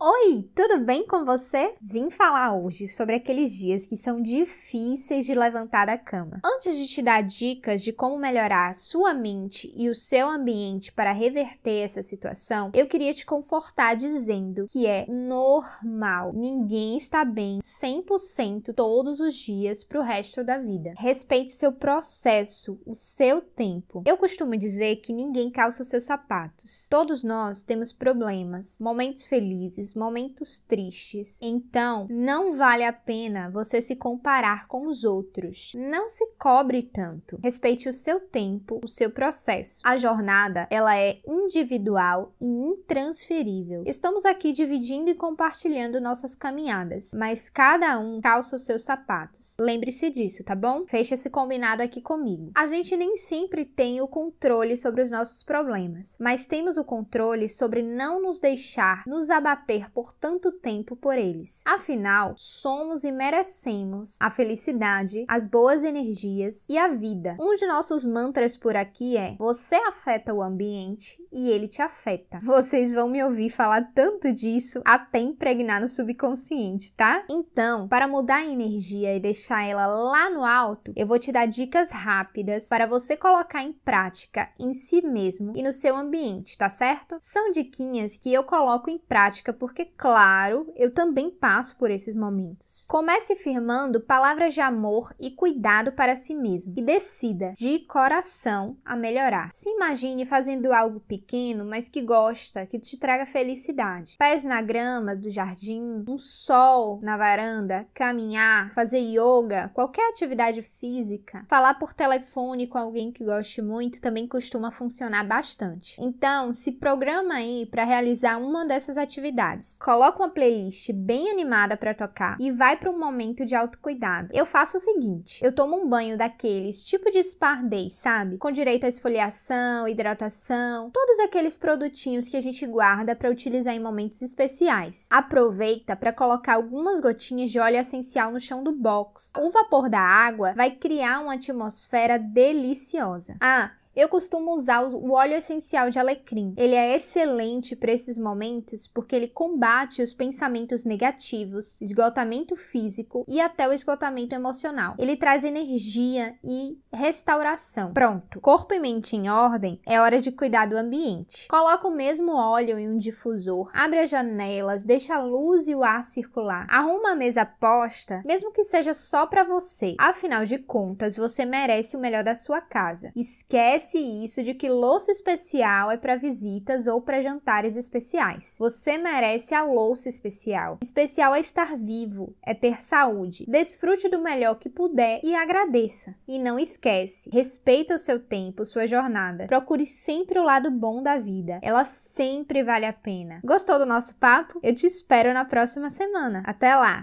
Oi, tudo bem com você? Vim falar hoje sobre aqueles dias que são difíceis de levantar da cama. Antes de te dar dicas de como melhorar a sua mente e o seu ambiente para reverter essa situação, eu queria te confortar dizendo que é normal. Ninguém está bem 100% todos os dias para o resto da vida. Respeite seu processo, o seu tempo. Eu costumo dizer que ninguém calça os seus sapatos. Todos nós temos problemas, momentos felizes momentos tristes. Então, não vale a pena você se comparar com os outros. Não se cobre tanto. Respeite o seu tempo, o seu processo. A jornada, ela é individual e intransferível. Estamos aqui dividindo e compartilhando nossas caminhadas, mas cada um calça os seus sapatos. Lembre-se disso, tá bom? Feche esse combinado aqui comigo. A gente nem sempre tem o controle sobre os nossos problemas, mas temos o controle sobre não nos deixar nos abater sofrer por tanto tempo por eles. Afinal, somos e merecemos a felicidade, as boas energias e a vida. Um de nossos mantras por aqui é: você afeta o ambiente e ele te afeta. Vocês vão me ouvir falar tanto disso até impregnar no subconsciente, tá? Então, para mudar a energia e deixar ela lá no alto, eu vou te dar dicas rápidas para você colocar em prática em si mesmo e no seu ambiente, tá certo? São diquinhas que eu coloco em prática por porque, claro, eu também passo por esses momentos. Comece firmando palavras de amor e cuidado para si mesmo e decida de coração a melhorar. Se imagine fazendo algo pequeno, mas que gosta, que te traga felicidade. Pés na grama do jardim, um sol na varanda, caminhar, fazer yoga, qualquer atividade física. Falar por telefone com alguém que goste muito também costuma funcionar bastante. Então, se programa aí para realizar uma dessas atividades atividades. Coloca uma playlist bem animada para tocar e vai para um momento de autocuidado. Eu faço o seguinte: eu tomo um banho daqueles tipo de spa day, sabe? Com direito à esfoliação, hidratação, todos aqueles produtinhos que a gente guarda para utilizar em momentos especiais. Aproveita para colocar algumas gotinhas de óleo essencial no chão do box. O vapor da água vai criar uma atmosfera deliciosa. Ah, eu costumo usar o óleo essencial de alecrim. Ele é excelente para esses momentos porque ele combate os pensamentos negativos, esgotamento físico e até o esgotamento emocional. Ele traz energia e restauração. Pronto, corpo e mente em ordem, é hora de cuidar do ambiente. Coloca o mesmo óleo em um difusor, abre as janelas, deixa a luz e o ar circular. Arruma a mesa posta, mesmo que seja só para você. Afinal de contas, você merece o melhor da sua casa. Esquece esquece isso de que louça especial é para visitas ou para jantares especiais. Você merece a louça especial. Especial é estar vivo, é ter saúde. Desfrute do melhor que puder e agradeça. E não esquece, respeita o seu tempo, sua jornada. Procure sempre o lado bom da vida. Ela sempre vale a pena. Gostou do nosso papo? Eu te espero na próxima semana. Até lá!